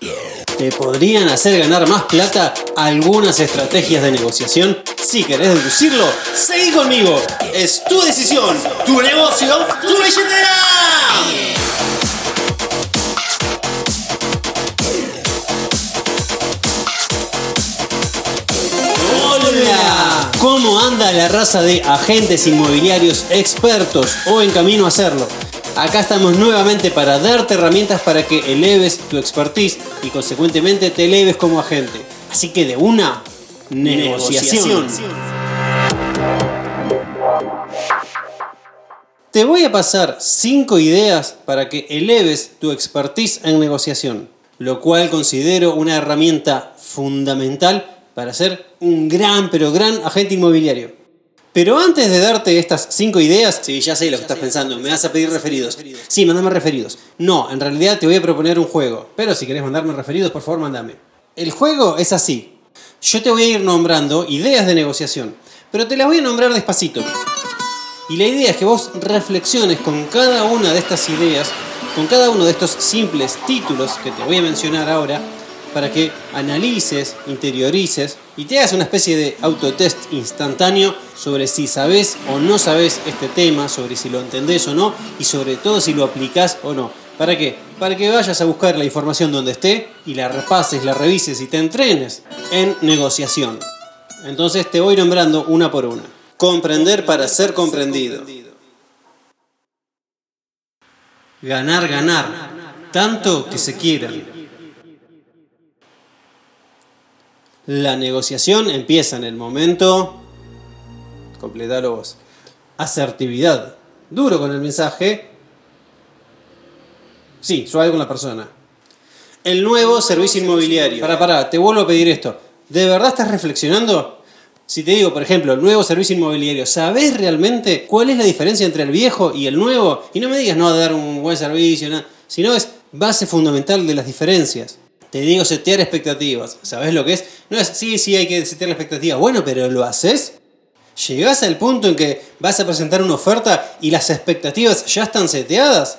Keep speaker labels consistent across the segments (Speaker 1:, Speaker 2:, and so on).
Speaker 1: ¿Te podrían hacer ganar más plata algunas estrategias de negociación? Si querés deducirlo, seguí conmigo. Es tu decisión, tu negocio, tu billetera. ¿Cómo anda la raza de agentes inmobiliarios expertos o en camino a hacerlo? Acá estamos nuevamente para darte herramientas para que eleves tu expertise y consecuentemente te eleves como agente. Así que de una negociación. Te voy a pasar 5 ideas para que eleves tu expertise en negociación, lo cual considero una herramienta fundamental para ser un gran pero gran agente inmobiliario. Pero antes de darte estas cinco ideas, sí, ya sé lo que estás pensando, me vas a pedir referidos. Sí, mandame referidos. No, en realidad te voy a proponer un juego. Pero si querés mandarme referidos, por favor, mandame. El juego es así. Yo te voy a ir nombrando ideas de negociación, pero te las voy a nombrar despacito. Y la idea es que vos reflexiones con cada una de estas ideas, con cada uno de estos simples títulos que te voy a mencionar ahora, para que analices, interiorices y te hagas una especie de autotest instantáneo sobre si sabes o no sabes este tema, sobre si lo entendés o no y sobre todo si lo aplicás o no. ¿Para qué? Para que vayas a buscar la información donde esté y la repases, la revises y te entrenes en negociación. Entonces te voy nombrando una por una. Comprender para ser comprendido. Ganar, ganar. Tanto que se quieran. La negociación empieza en el momento. Completalo vos. Asertividad. Duro con el mensaje. Sí, suave con la persona. El nuevo servicio inmobiliario. Para, para, te vuelvo a pedir esto. ¿De verdad estás reflexionando? Si te digo, por ejemplo, el nuevo servicio inmobiliario, ¿sabes realmente cuál es la diferencia entre el viejo y el nuevo? Y no me digas no dar un buen servicio, nada, sino es base fundamental de las diferencias. Te digo setear expectativas. ¿Sabes lo que es? No es, sí, sí, hay que setear la expectativa. Bueno, pero ¿lo haces? ¿Llegás al punto en que vas a presentar una oferta y las expectativas ya están seteadas?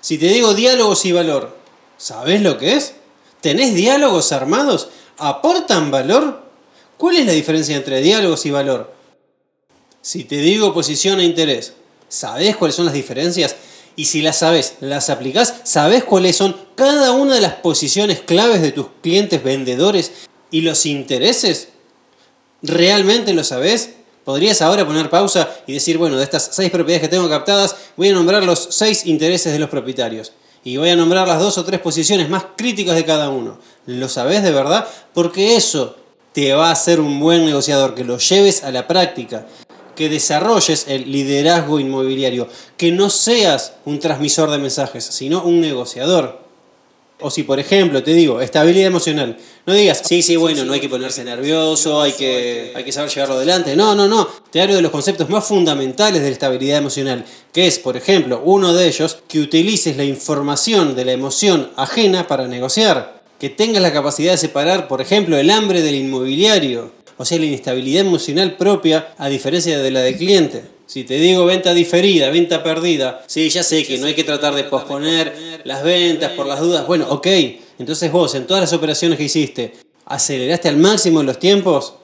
Speaker 1: Si te digo diálogos y valor, ¿sabes lo que es? ¿Tenés diálogos armados? ¿Aportan valor? ¿Cuál es la diferencia entre diálogos y valor? Si te digo posición e interés, ¿sabes cuáles son las diferencias? Y si las sabes, las aplicás, sabes cuáles son cada una de las posiciones claves de tus clientes vendedores y los intereses. ¿Realmente lo sabes? Podrías ahora poner pausa y decir, bueno, de estas seis propiedades que tengo captadas, voy a nombrar los seis intereses de los propietarios. Y voy a nombrar las dos o tres posiciones más críticas de cada uno. ¿Lo sabes de verdad? Porque eso te va a hacer un buen negociador, que lo lleves a la práctica que desarrolles el liderazgo inmobiliario, que no seas un transmisor de mensajes, sino un negociador. O si, por ejemplo, te digo, estabilidad emocional, no digas, sí, sí, bueno, no hay que ponerse nervioso, hay que, hay que saber llevarlo adelante. No, no, no. Te hablo de los conceptos más fundamentales de la estabilidad emocional, que es, por ejemplo, uno de ellos, que utilices la información de la emoción ajena para negociar. Que tengas la capacidad de separar, por ejemplo, el hambre del inmobiliario o sea, la inestabilidad emocional propia a diferencia de la del cliente. Si te digo venta diferida, venta perdida, sí, ya sé que no hay que tratar de posponer las ventas por las dudas. Bueno, ok, entonces vos en todas las operaciones que hiciste, ¿aceleraste al máximo los tiempos?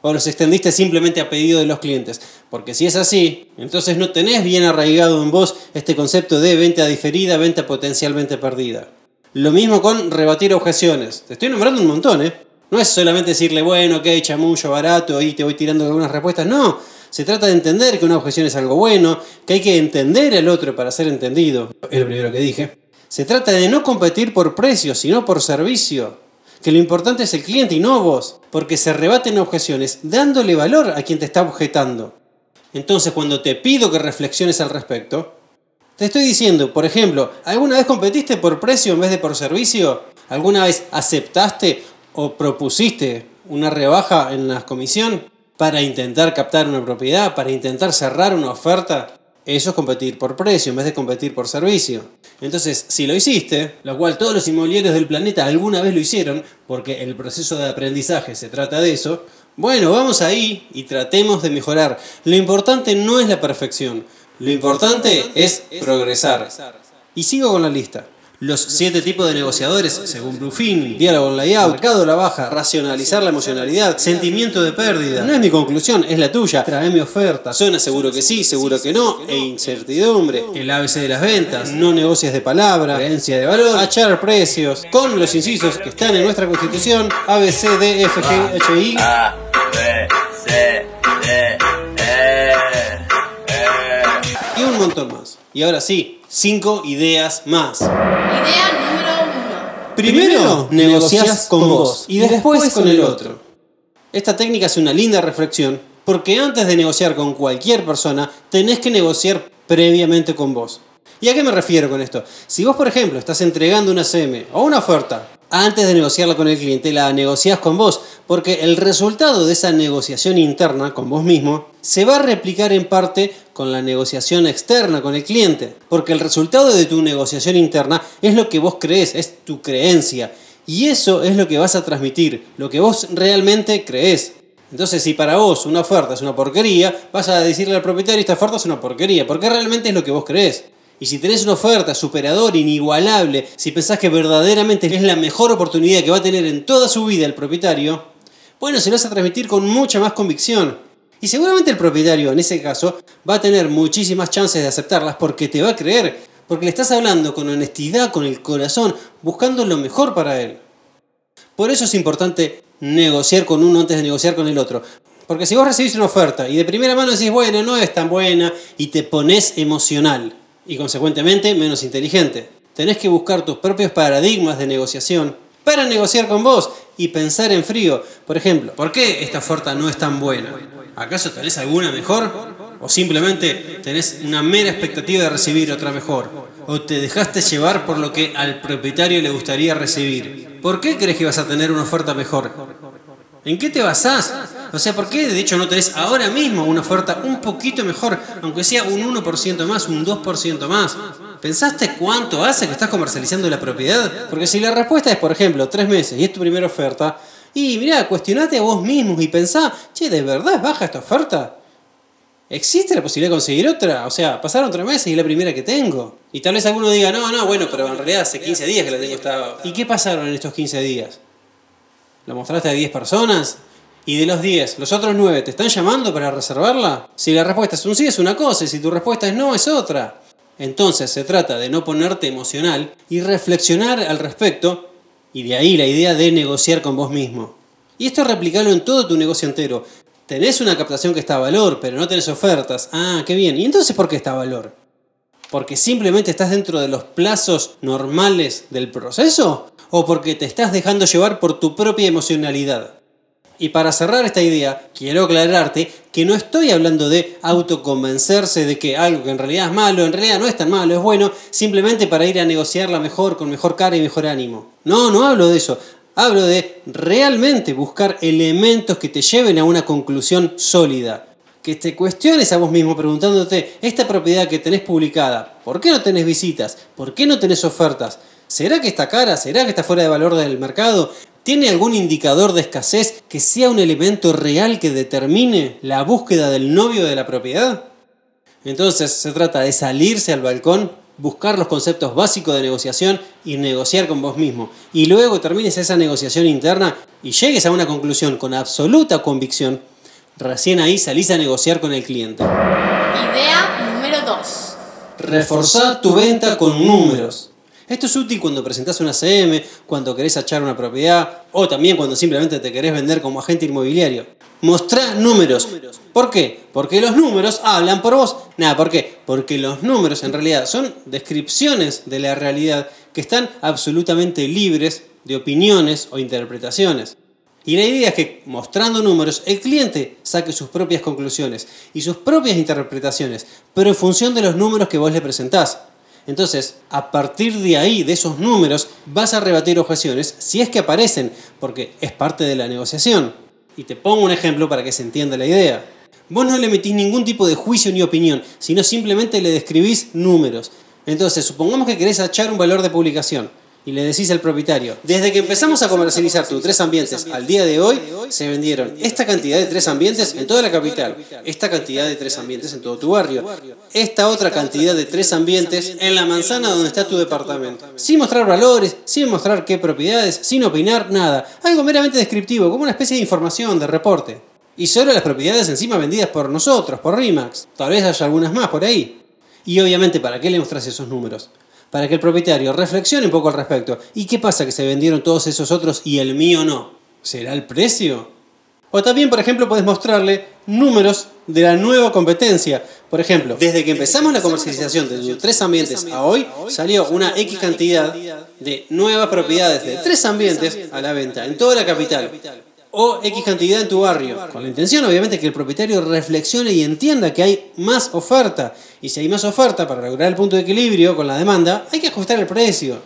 Speaker 1: ¿O los extendiste simplemente a pedido de los clientes? Porque si es así, entonces no tenés bien arraigado en vos este concepto de venta diferida, venta potencialmente perdida. Lo mismo con rebatir objeciones. Te estoy nombrando un montón, ¿eh? No es solamente decirle, bueno, ok, chamullo, barato, y te voy tirando algunas respuestas. No, se trata de entender que una objeción es algo bueno, que hay que entender al otro para ser entendido. Es lo primero que dije. Se trata de no competir por precio, sino por servicio. Que lo importante es el cliente y no vos, porque se rebaten objeciones dándole valor a quien te está objetando. Entonces, cuando te pido que reflexiones al respecto, te estoy diciendo, por ejemplo, ¿alguna vez competiste por precio en vez de por servicio? ¿Alguna vez aceptaste o propusiste una rebaja en la comisión para intentar captar una propiedad, para intentar cerrar una oferta, eso es competir por precio en vez de competir por servicio. Entonces, si lo hiciste, lo cual todos los inmobiliarios del planeta alguna vez lo hicieron, porque el proceso de aprendizaje se trata de eso, bueno, vamos ahí y tratemos de mejorar. Lo importante no es la perfección, lo importante es progresar. Y sigo con la lista. Los siete tipos de negociadores, según Bluefin, diálogo en layout, mercado de la baja, racionalizar la emocionalidad, sentimiento de pérdida. No es mi conclusión, es la tuya. Trae mi oferta. Suena seguro que sí, seguro que no, e incertidumbre. El ABC de las ventas, no negocias de palabra, creencia de valor, achar precios, con los incisos que están en nuestra constitución, A.
Speaker 2: A, B, C, D,
Speaker 1: montón más. Y ahora sí, cinco ideas más.
Speaker 3: Idea número uno.
Speaker 1: Primero negocias con vos y después con el otro. Esta técnica es una linda reflexión porque antes de negociar con cualquier persona tenés que negociar previamente con vos. ¿Y a qué me refiero con esto? Si vos, por ejemplo, estás entregando una CM o una oferta, antes de negociarla con el cliente, la negociás con vos, porque el resultado de esa negociación interna con vos mismo se va a replicar en parte con la negociación externa con el cliente, porque el resultado de tu negociación interna es lo que vos crees, es tu creencia, y eso es lo que vas a transmitir, lo que vos realmente crees. Entonces, si para vos una oferta es una porquería, vas a decirle al propietario esta oferta es una porquería, porque realmente es lo que vos crees. Y si tenés una oferta superadora, inigualable, si pensás que verdaderamente es la mejor oportunidad que va a tener en toda su vida el propietario, bueno, se lo vas a transmitir con mucha más convicción. Y seguramente el propietario, en ese caso, va a tener muchísimas chances de aceptarlas porque te va a creer, porque le estás hablando con honestidad, con el corazón, buscando lo mejor para él. Por eso es importante negociar con uno antes de negociar con el otro. Porque si vos recibís una oferta y de primera mano decís, bueno, no es tan buena, y te pones emocional y consecuentemente menos inteligente, tenés que buscar tus propios paradigmas de negociación para negociar con vos y pensar en frío. Por ejemplo, ¿por qué esta oferta no es tan buena? ¿Acaso tenés alguna mejor? ¿O simplemente tenés una mera expectativa de recibir otra mejor? ¿O te dejaste llevar por lo que al propietario le gustaría recibir? ¿Por qué crees que vas a tener una oferta mejor? ¿En qué te basás? O sea, ¿por qué de hecho no tenés ahora mismo una oferta un poquito mejor, aunque sea un 1% más, un 2% más? ¿Pensaste cuánto hace que estás comercializando la propiedad? Porque si la respuesta es, por ejemplo, tres meses y es tu primera oferta, y mirá, cuestionate a vos mismo y pensá, che, ¿de verdad es baja esta oferta? ¿Existe la posibilidad de conseguir otra? O sea, pasaron tres meses y es la primera que tengo. Y tal vez alguno diga, no, no, bueno, pero en realidad hace 15 días que la tengo esta... ¿Y qué pasaron en estos 15 días? ¿Lo mostraste a 10 personas? Y de los 10, ¿los otros 9 te están llamando para reservarla? Si la respuesta es un sí, es una cosa, y si tu respuesta es no, es otra. Entonces se trata de no ponerte emocional y reflexionar al respecto, y de ahí la idea de negociar con vos mismo. Y esto replicarlo en todo tu negocio entero. Tenés una captación que está a valor, pero no tenés ofertas. Ah, qué bien. ¿Y entonces por qué está a valor? ¿Porque simplemente estás dentro de los plazos normales del proceso? ¿O porque te estás dejando llevar por tu propia emocionalidad? Y para cerrar esta idea, quiero aclararte que no estoy hablando de autoconvencerse de que algo que en realidad es malo, en realidad no es tan malo, es bueno, simplemente para ir a negociarla mejor, con mejor cara y mejor ánimo. No, no hablo de eso. Hablo de realmente buscar elementos que te lleven a una conclusión sólida. Que te cuestiones a vos mismo preguntándote, esta propiedad que tenés publicada, ¿por qué no tenés visitas? ¿Por qué no tenés ofertas? ¿Será que está cara? ¿Será que está fuera de valor del mercado? ¿Tiene algún indicador de escasez que sea un elemento real que determine la búsqueda del novio de la propiedad? Entonces se trata de salirse al balcón, buscar los conceptos básicos de negociación y negociar con vos mismo. Y luego termines esa negociación interna y llegues a una conclusión con absoluta convicción. Recién ahí salís a negociar con el cliente.
Speaker 3: Idea número 2.
Speaker 1: Reforzar tu venta con números. Esto es útil cuando presentas una CM, cuando querés achar una propiedad o también cuando simplemente te querés vender como agente inmobiliario. Mostrá números. ¿Por qué? Porque los números hablan por vos. Nada, ¿por qué? Porque los números en realidad son descripciones de la realidad que están absolutamente libres de opiniones o interpretaciones. Y la idea es que mostrando números el cliente saque sus propias conclusiones y sus propias interpretaciones, pero en función de los números que vos le presentás. Entonces, a partir de ahí, de esos números, vas a rebatir objeciones si es que aparecen, porque es parte de la negociación. Y te pongo un ejemplo para que se entienda la idea. Vos no le metís ningún tipo de juicio ni opinión, sino simplemente le describís números. Entonces, supongamos que querés achar un valor de publicación. Y le decís al propietario, desde que empezamos a comercializar tus tres ambientes al día de hoy, se vendieron esta cantidad de tres ambientes en toda la capital, esta cantidad de tres ambientes en todo tu barrio, esta otra cantidad de tres ambientes en la manzana donde está tu departamento. Sin mostrar valores, sin mostrar qué propiedades, sin opinar, nada. Algo meramente descriptivo, como una especie de información, de reporte. Y solo las propiedades encima vendidas por nosotros, por RIMAX. Tal vez haya algunas más por ahí. Y obviamente, ¿para qué le mostrás esos números? Para que el propietario reflexione un poco al respecto. ¿Y qué pasa que se vendieron todos esos otros y el mío no? ¿Será el precio? O también, por ejemplo, puedes mostrarle números de la nueva competencia. Por ejemplo, desde que empezamos la comercialización de tres ambientes a hoy, salió una X cantidad de nuevas propiedades de tres ambientes a la venta en toda la capital o X cantidad en tu barrio. Con la intención, obviamente, que el propietario reflexione y entienda que hay más oferta. Y si hay más oferta para lograr el punto de equilibrio con la demanda, hay que ajustar el precio.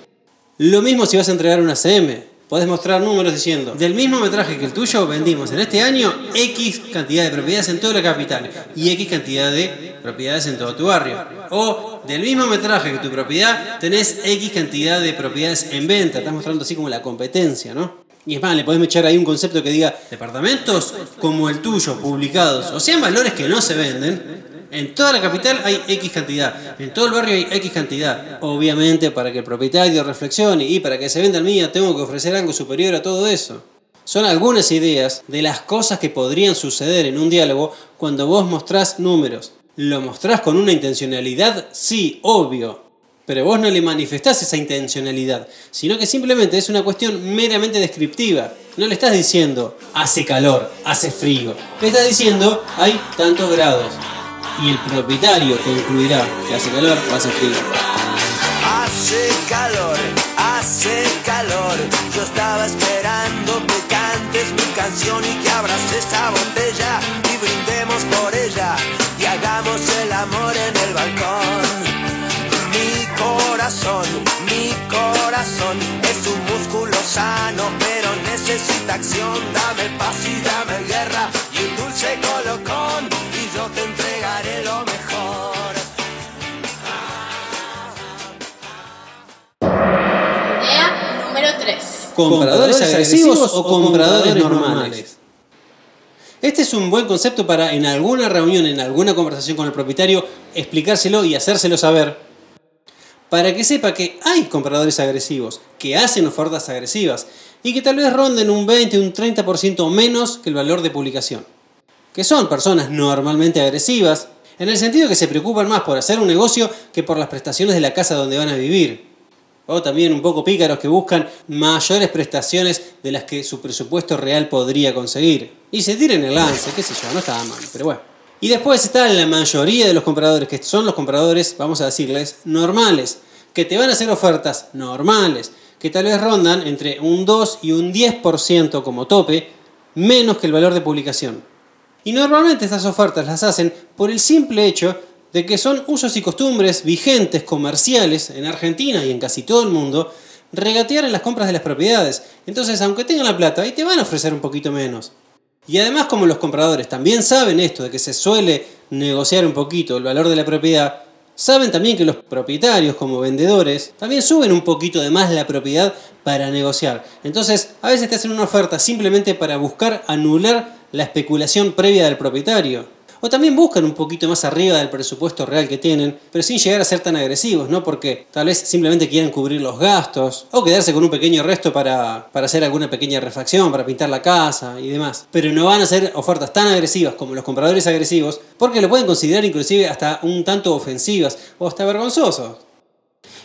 Speaker 1: Lo mismo si vas a entregar una CM. Podés mostrar números diciendo, del mismo metraje que el tuyo, vendimos en este año X cantidad de propiedades en toda la capital y X cantidad de propiedades en todo tu barrio. O del mismo metraje que tu propiedad, tenés X cantidad de propiedades en venta. Estás mostrando así como la competencia, ¿no? Y es más, le podemos echar ahí un concepto que diga departamentos como el tuyo, publicados, o sean valores que no se venden. En toda la capital hay X cantidad, en todo el barrio hay X cantidad. Obviamente, para que el propietario reflexione y para que se venda el mío, tengo que ofrecer algo superior a todo eso. Son algunas ideas de las cosas que podrían suceder en un diálogo cuando vos mostrás números. ¿Lo mostrás con una intencionalidad? Sí, obvio pero vos no le manifestás esa intencionalidad, sino que simplemente es una cuestión meramente descriptiva. No le estás diciendo hace calor, hace frío. Le estás diciendo hay tantos grados. Y el propietario concluirá que hace calor o hace frío.
Speaker 4: Hace calor, hace calor. Yo estaba esperando que cantes mi canción y que abras esa botella y brindemos por ella y hagamos el amor en el balcón mi corazón es un músculo sano, pero necesita acción. Dame paz y dame guerra y un dulce colocón y yo te entregaré lo mejor.
Speaker 3: Idea número 3.
Speaker 1: ¿Compradores agresivos o compradores normales? Este es un buen concepto para en alguna reunión, en alguna conversación con el propietario, explicárselo y hacérselo saber para que sepa que hay compradores agresivos, que hacen ofertas agresivas y que tal vez ronden un 20, un 30% menos que el valor de publicación. Que son personas normalmente agresivas, en el sentido que se preocupan más por hacer un negocio que por las prestaciones de la casa donde van a vivir. O también un poco pícaros que buscan mayores prestaciones de las que su presupuesto real podría conseguir. Y se tiren el lance, qué sé yo, no está mal, pero bueno. Y después está la mayoría de los compradores, que son los compradores, vamos a decirles, normales, que te van a hacer ofertas normales, que tal vez rondan entre un 2 y un 10% como tope, menos que el valor de publicación. Y normalmente estas ofertas las hacen por el simple hecho de que son usos y costumbres vigentes comerciales en Argentina y en casi todo el mundo, regatear en las compras de las propiedades. Entonces, aunque tengan la plata, ahí te van a ofrecer un poquito menos. Y además como los compradores también saben esto de que se suele negociar un poquito el valor de la propiedad, saben también que los propietarios como vendedores también suben un poquito de más la propiedad para negociar. Entonces a veces te hacen una oferta simplemente para buscar anular la especulación previa del propietario. O también buscan un poquito más arriba del presupuesto real que tienen, pero sin llegar a ser tan agresivos, ¿no? Porque tal vez simplemente quieren cubrir los gastos o quedarse con un pequeño resto para, para hacer alguna pequeña refacción, para pintar la casa y demás. Pero no van a hacer ofertas tan agresivas como los compradores agresivos porque lo pueden considerar inclusive hasta un tanto ofensivas o hasta vergonzosos.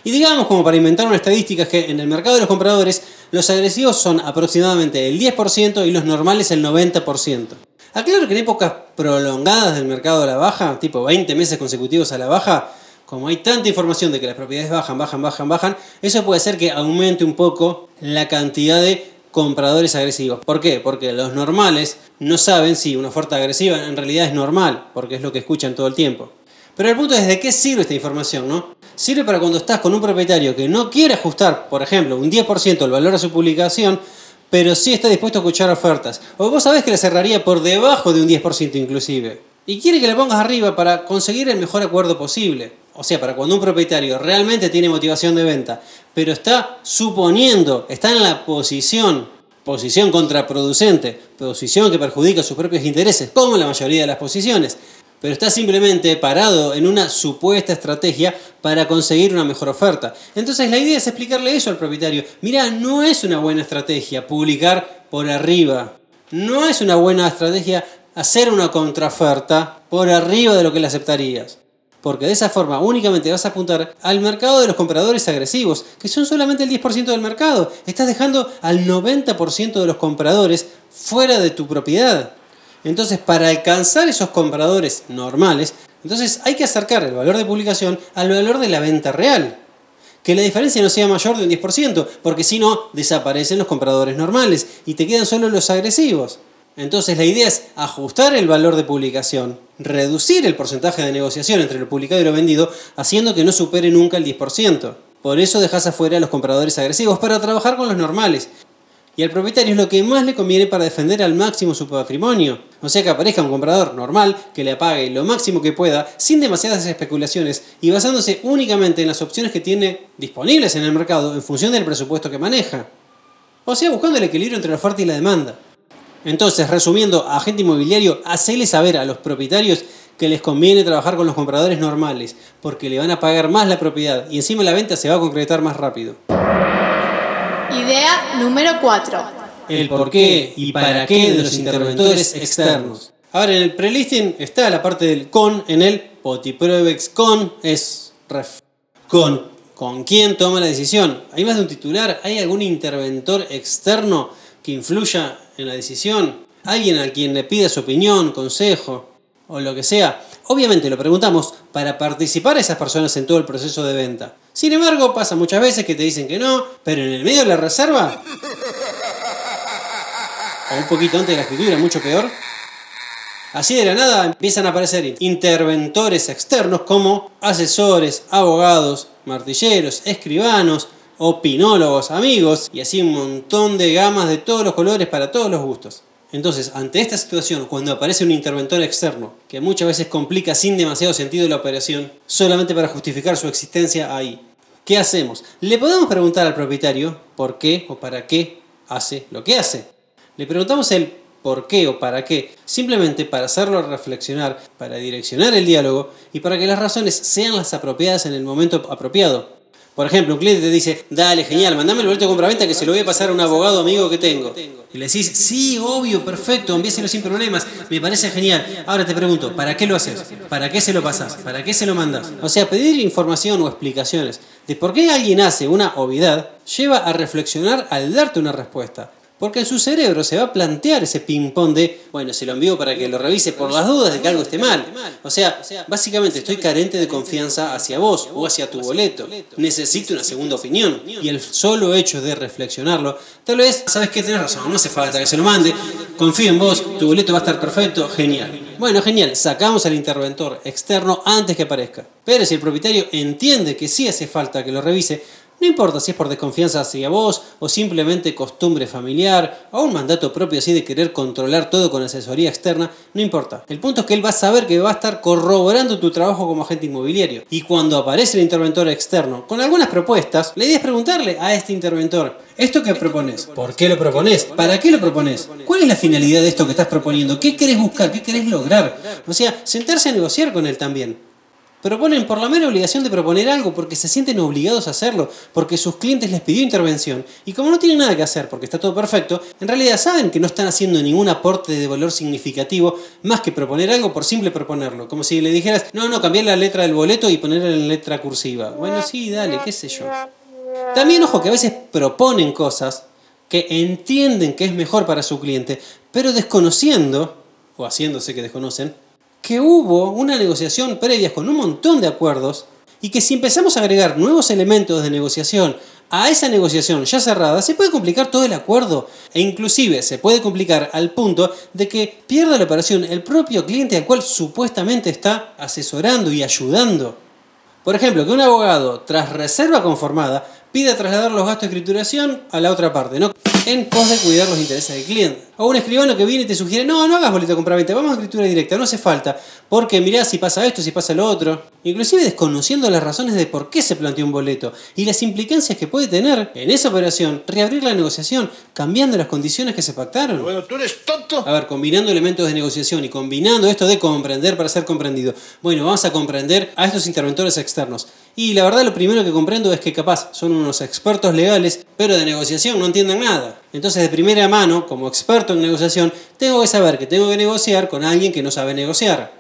Speaker 1: Y digamos, como para inventar una estadística, que en el mercado de los compradores los agresivos son aproximadamente el 10% y los normales el 90%. Aclaro que en épocas prolongadas del mercado a la baja, tipo 20 meses consecutivos a la baja, como hay tanta información de que las propiedades bajan, bajan, bajan, bajan, eso puede hacer que aumente un poco la cantidad de compradores agresivos. ¿Por qué? Porque los normales no saben si una oferta agresiva en realidad es normal, porque es lo que escuchan todo el tiempo. Pero el punto es de qué sirve esta información, ¿no? Sirve para cuando estás con un propietario que no quiere ajustar, por ejemplo, un 10% el valor a su publicación, pero sí está dispuesto a escuchar ofertas. O vos sabés que le cerraría por debajo de un 10% inclusive. Y quiere que le pongas arriba para conseguir el mejor acuerdo posible. O sea, para cuando un propietario realmente tiene motivación de venta, pero está suponiendo, está en la posición, posición contraproducente, posición que perjudica sus propios intereses, como la mayoría de las posiciones, pero está simplemente parado en una supuesta estrategia para conseguir una mejor oferta. Entonces la idea es explicarle eso al propietario. Mira, no es una buena estrategia publicar por arriba. No es una buena estrategia hacer una contraoferta por arriba de lo que le aceptarías porque de esa forma únicamente vas a apuntar al mercado de los compradores agresivos, que son solamente el 10% del mercado. Estás dejando al 90% de los compradores fuera de tu propiedad. Entonces, para alcanzar esos compradores normales, entonces hay que acercar el valor de publicación al valor de la venta real. Que la diferencia no sea mayor de un 10%, porque si no, desaparecen los compradores normales y te quedan solo los agresivos. Entonces la idea es ajustar el valor de publicación, reducir el porcentaje de negociación entre lo publicado y lo vendido, haciendo que no supere nunca el 10%. Por eso dejas afuera a los compradores agresivos para trabajar con los normales. Y al propietario es lo que más le conviene para defender al máximo su patrimonio. O sea que aparezca un comprador normal que le apague lo máximo que pueda, sin demasiadas especulaciones y basándose únicamente en las opciones que tiene disponibles en el mercado en función del presupuesto que maneja. O sea, buscando el equilibrio entre la oferta y la demanda. Entonces, resumiendo, agente inmobiliario, hacele saber a los propietarios que les conviene trabajar con los compradores normales, porque le van a pagar más la propiedad y encima la venta se va a concretar más rápido.
Speaker 3: Idea número 4.
Speaker 1: El por qué y para qué de los interventores externos. Ahora, en el prelisting está la parte del con en el Potipruebex con es ref. Con. ¿Con quién toma la decisión? ¿Hay más de un titular? ¿Hay algún interventor externo que influya en la decisión, alguien a quien le pida su opinión, consejo o lo que sea. Obviamente lo preguntamos para participar a esas personas en todo el proceso de venta. Sin embargo, pasa muchas veces que te dicen que no, pero en el medio de la reserva, o un poquito antes de la escritura, mucho peor, así de la nada empiezan a aparecer interventores externos como asesores, abogados, martilleros, escribanos, opinólogos, amigos y así un montón de gamas de todos los colores para todos los gustos. Entonces, ante esta situación, cuando aparece un interventor externo que muchas veces complica sin demasiado sentido la operación, solamente para justificar su existencia ahí, ¿qué hacemos? Le podemos preguntar al propietario por qué o para qué hace lo que hace. Le preguntamos el por qué o para qué, simplemente para hacerlo reflexionar, para direccionar el diálogo y para que las razones sean las apropiadas en el momento apropiado. Por ejemplo, un cliente te dice, dale, genial, mandame el boleto de compra-venta que se lo voy a pasar a un abogado amigo que tengo. Y le decís, sí, obvio, perfecto, envíaselo sin problemas, me parece genial. Ahora te pregunto, ¿para qué lo haces? ¿Para qué se lo pasas? ¿Para qué se lo mandas? O sea, pedir información o explicaciones de por qué alguien hace una obviedad lleva a reflexionar al darte una respuesta. Porque en su cerebro se va a plantear ese ping-pong de, bueno, se lo envío para que lo revise por las dudas de que algo esté mal. O sea, básicamente estoy carente de confianza hacia vos o hacia tu boleto. Necesito una segunda opinión. Y el solo hecho de reflexionarlo, tal vez, sabes que tenés razón, no hace falta que se lo mande. Confío en vos, tu boleto va a estar perfecto, genial. Bueno, genial, sacamos al interventor externo antes que aparezca. Pero si el propietario entiende que sí hace falta que lo revise, no importa si es por desconfianza hacia vos o simplemente costumbre familiar o un mandato propio así de querer controlar todo con asesoría externa, no importa. El punto es que él va a saber que va a estar corroborando tu trabajo como agente inmobiliario. Y cuando aparece el interventor externo con algunas propuestas, la idea es preguntarle a este interventor, ¿esto qué propones? ¿Por qué lo propones? ¿Para qué lo propones? ¿Cuál es la finalidad de esto que estás proponiendo? ¿Qué querés buscar? ¿Qué querés lograr? O sea, sentarse a negociar con él también. Proponen por la mera obligación de proponer algo porque se sienten obligados a hacerlo, porque sus clientes les pidió intervención y como no tienen nada que hacer porque está todo perfecto, en realidad saben que no están haciendo ningún aporte de valor significativo más que proponer algo por simple proponerlo. Como si le dijeras, no, no, cambiar la letra del boleto y ponerla en letra cursiva. Bueno, sí, dale, qué sé yo. También ojo que a veces proponen cosas que entienden que es mejor para su cliente, pero desconociendo, o haciéndose que desconocen, que hubo una negociación previa con un montón de acuerdos y que si empezamos a agregar nuevos elementos de negociación a esa negociación ya cerrada, se puede complicar todo el acuerdo e inclusive se puede complicar al punto de que pierda la operación el propio cliente al cual supuestamente está asesorando y ayudando. Por ejemplo, que un abogado, tras reserva conformada, pida trasladar los gastos de escrituración a la otra parte. ¿no? en pos de cuidar los intereses del cliente. O un escribano que viene y te sugiere, no, no hagas boleto compra-venta, vamos a escritura directa, no hace falta, porque mirá si pasa esto, si pasa lo otro. Inclusive desconociendo las razones de por qué se planteó un boleto y las implicancias que puede tener en esa operación reabrir la negociación, cambiando las condiciones que se pactaron.
Speaker 5: Bueno, tú eres tonto.
Speaker 1: A ver, combinando elementos de negociación y combinando esto de comprender para ser comprendido. Bueno, vamos a comprender a estos interventores externos. Y la verdad lo primero que comprendo es que capaz son unos expertos legales, pero de negociación no entienden nada. Entonces de primera mano, como experto en negociación, tengo que saber que tengo que negociar con alguien que no sabe negociar.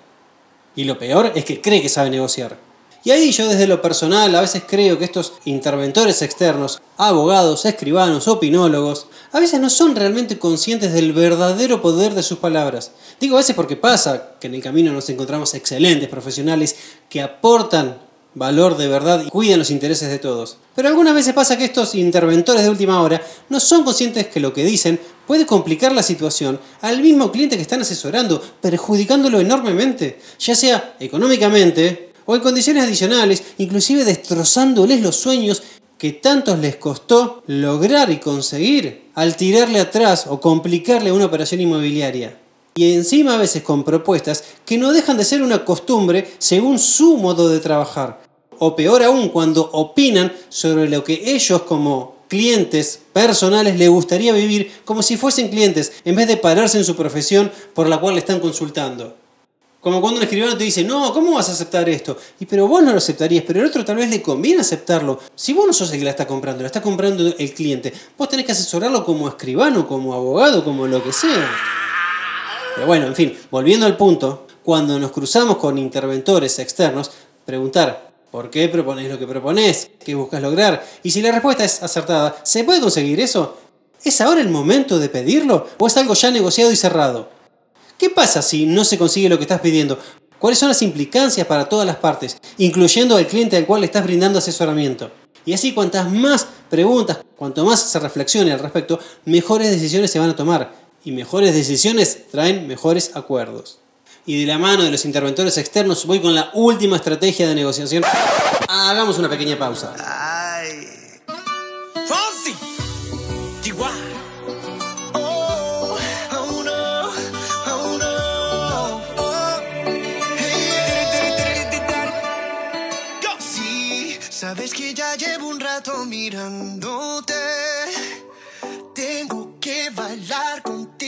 Speaker 1: Y lo peor es que cree que sabe negociar. Y ahí yo desde lo personal a veces creo que estos interventores externos, abogados, escribanos, opinólogos, a veces no son realmente conscientes del verdadero poder de sus palabras. Digo a veces porque pasa que en el camino nos encontramos excelentes profesionales que aportan valor de verdad y cuidan los intereses de todos. Pero algunas veces pasa que estos interventores de última hora no son conscientes que lo que dicen puede complicar la situación al mismo cliente que están asesorando, perjudicándolo enormemente, ya sea económicamente o en condiciones adicionales, inclusive destrozándoles los sueños que tantos les costó lograr y conseguir al tirarle atrás o complicarle una operación inmobiliaria. Y encima a veces con propuestas que no dejan de ser una costumbre según su modo de trabajar. O peor aún, cuando opinan sobre lo que ellos como clientes personales les gustaría vivir como si fuesen clientes, en vez de pararse en su profesión por la cual le están consultando. Como cuando un escribano te dice, no, ¿cómo vas a aceptar esto? Y pero vos no lo aceptarías, pero el otro tal vez le conviene aceptarlo. Si vos no sos el que la está comprando, la está comprando el cliente, vos tenés que asesorarlo como escribano, como abogado, como lo que sea. Pero bueno, en fin, volviendo al punto, cuando nos cruzamos con interventores externos, preguntar, ¿por qué propones lo que propones? ¿Qué buscas lograr? Y si la respuesta es acertada, ¿se puede conseguir eso? ¿Es ahora el momento de pedirlo o es algo ya negociado y cerrado? ¿Qué pasa si no se consigue lo que estás pidiendo? ¿Cuáles son las implicancias para todas las partes, incluyendo al cliente al cual le estás brindando asesoramiento? Y así cuantas más preguntas, cuanto más se reflexione al respecto, mejores decisiones se van a tomar y mejores decisiones traen mejores acuerdos. Y de la mano de los interventores externos voy con la última estrategia de negociación. Hagamos una pequeña pausa.
Speaker 4: Oh, oh oh sabes que ya llevo un rato mirándote. Tengo que bailar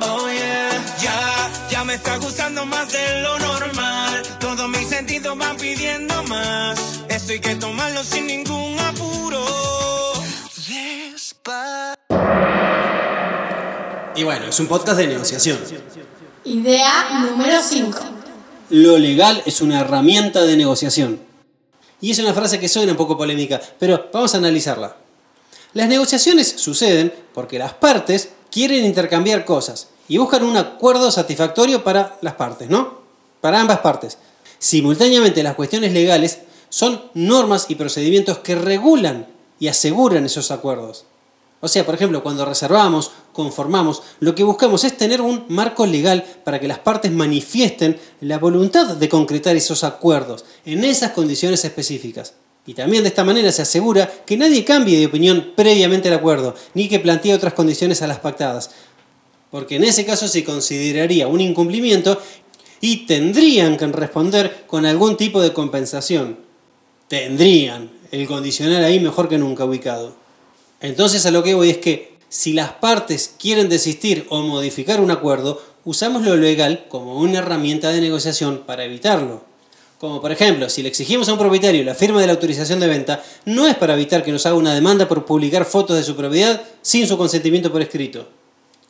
Speaker 4: Oh yeah, ya, ya me está gustando más de lo normal. Todos mis sentidos van pidiendo más. Esto hay que tomarlo sin ningún apuro. Despacio.
Speaker 1: Y bueno, es un podcast de negociación.
Speaker 3: Idea número 5.
Speaker 1: Lo legal es una herramienta de negociación. Y es una frase que suena un poco polémica, pero vamos a analizarla. Las negociaciones suceden porque las partes quieren intercambiar cosas y buscan un acuerdo satisfactorio para las partes, ¿no? Para ambas partes. Simultáneamente las cuestiones legales son normas y procedimientos que regulan y aseguran esos acuerdos. O sea, por ejemplo, cuando reservamos, conformamos, lo que buscamos es tener un marco legal para que las partes manifiesten la voluntad de concretar esos acuerdos en esas condiciones específicas. Y también de esta manera se asegura que nadie cambie de opinión previamente al acuerdo, ni que plantee otras condiciones a las pactadas, porque en ese caso se consideraría un incumplimiento y tendrían que responder con algún tipo de compensación. Tendrían, el condicional ahí mejor que nunca ubicado. Entonces a lo que voy es que si las partes quieren desistir o modificar un acuerdo, usamos lo legal como una herramienta de negociación para evitarlo. Como por ejemplo, si le exigimos a un propietario la firma de la autorización de venta, no es para evitar que nos haga una demanda por publicar fotos de su propiedad sin su consentimiento por escrito.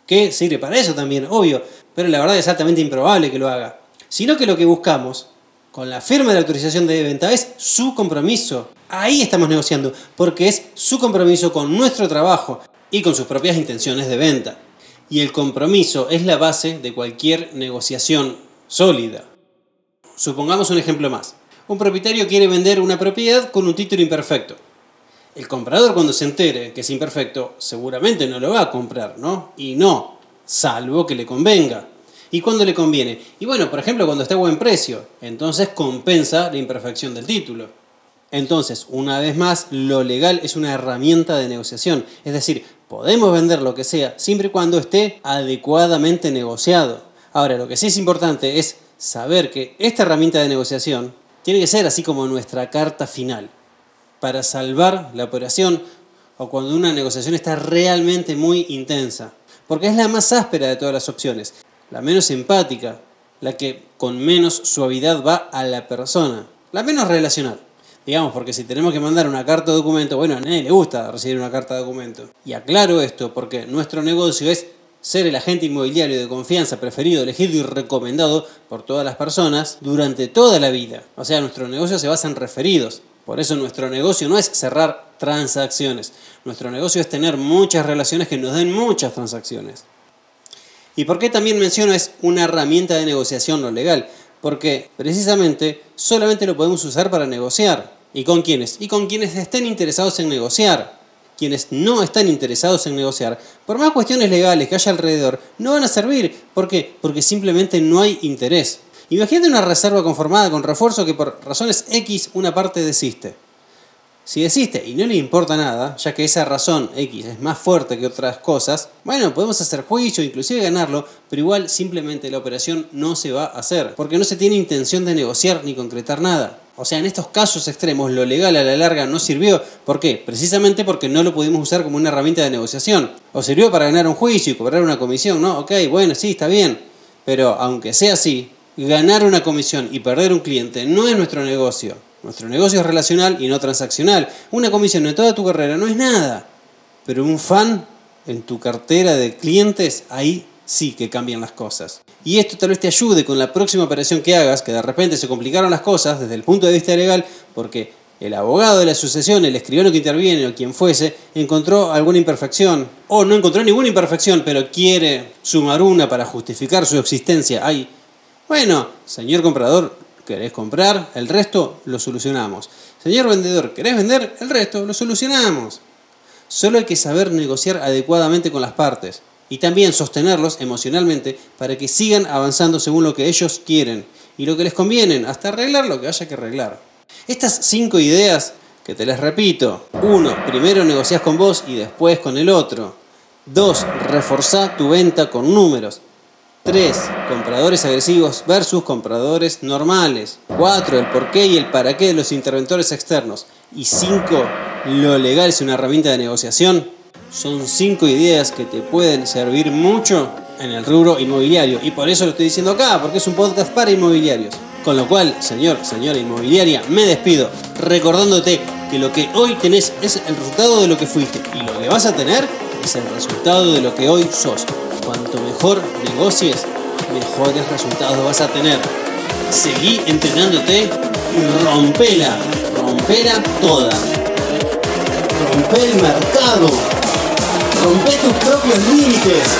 Speaker 1: Que sirve para eso también, obvio, pero la verdad es altamente improbable que lo haga. Sino que lo que buscamos con la firma de la autorización de venta es su compromiso. Ahí estamos negociando, porque es su compromiso con nuestro trabajo y con sus propias intenciones de venta. Y el compromiso es la base de cualquier negociación sólida. Supongamos un ejemplo más. Un propietario quiere vender una propiedad con un título imperfecto. El comprador cuando se entere que es imperfecto, seguramente no lo va a comprar, ¿no? Y no, salvo que le convenga. ¿Y cuándo le conviene? Y bueno, por ejemplo, cuando está a buen precio, entonces compensa la imperfección del título. Entonces, una vez más, lo legal es una herramienta de negociación. Es decir, podemos vender lo que sea siempre y cuando esté adecuadamente negociado. Ahora, lo que sí es importante es saber que esta herramienta de negociación tiene que ser así como nuestra carta final para salvar la operación o cuando una negociación está realmente muy intensa. Porque es la más áspera de todas las opciones, la menos empática, la que con menos suavidad va a la persona, la menos relacional. Digamos, porque si tenemos que mandar una carta de documento, bueno, a nadie le gusta recibir una carta de documento. Y aclaro esto porque nuestro negocio es ser el agente inmobiliario de confianza preferido, elegido y recomendado por todas las personas durante toda la vida. O sea, nuestro negocio se basa en referidos. Por eso nuestro negocio no es cerrar transacciones. Nuestro negocio es tener muchas relaciones que nos den muchas transacciones. ¿Y por qué también menciono es una herramienta de negociación no legal? Porque precisamente solamente lo podemos usar para negociar. ¿Y con quiénes? Y con quienes estén interesados en negociar. Quienes no están interesados en negociar, por más cuestiones legales que haya alrededor, no van a servir. ¿Por qué? Porque simplemente no hay interés. Imagínate una reserva conformada con refuerzo que por razones X una parte desiste. Si desiste y no le importa nada, ya que esa razón X es más fuerte que otras cosas, bueno, podemos hacer juicio, inclusive ganarlo, pero igual simplemente la operación no se va a hacer, porque no se tiene intención de negociar ni concretar nada. O sea, en estos casos extremos lo legal a la larga no sirvió. ¿Por qué? Precisamente porque no lo pudimos usar como una herramienta de negociación. O sirvió para ganar un juicio y cobrar una comisión, ¿no? Ok, bueno, sí, está bien. Pero aunque sea así, ganar una comisión y perder un cliente no es nuestro negocio. Nuestro negocio es relacional y no transaccional. Una comisión en toda tu carrera no es nada. Pero un fan en tu cartera de clientes, ahí sí que cambian las cosas. Y esto tal vez te ayude con la próxima operación que hagas, que de repente se complicaron las cosas desde el punto de vista legal, porque el abogado de la sucesión, el escribano que interviene o quien fuese, encontró alguna imperfección, o no encontró ninguna imperfección, pero quiere sumar una para justificar su existencia. Ahí, bueno, señor comprador, ¿Querés comprar? El resto lo solucionamos. Señor vendedor, ¿querés vender? El resto lo solucionamos. Solo hay que saber negociar adecuadamente con las partes y también sostenerlos emocionalmente para que sigan avanzando según lo que ellos quieren y lo que les conviene, hasta arreglar lo que haya que arreglar. Estas cinco ideas que te las repito. Uno, primero negociás con vos y después con el otro. Dos, reforzá tu venta con números. 3. Compradores agresivos versus compradores normales. 4. El porqué y el para qué de los interventores externos. Y 5. Lo legal es una herramienta de negociación. Son 5 ideas que te pueden servir mucho en el rubro inmobiliario. Y por eso lo estoy diciendo acá, porque es un podcast para inmobiliarios. Con lo cual, señor, señora inmobiliaria, me despido recordándote que lo que hoy tenés es el resultado de lo que fuiste. Y lo que vas a tener es el resultado de lo que hoy sos. Cuanto mejor negocies, mejores resultados vas a tener. Seguí entrenándote y rompela, rompela toda. Rompe el mercado, rompe tus propios límites.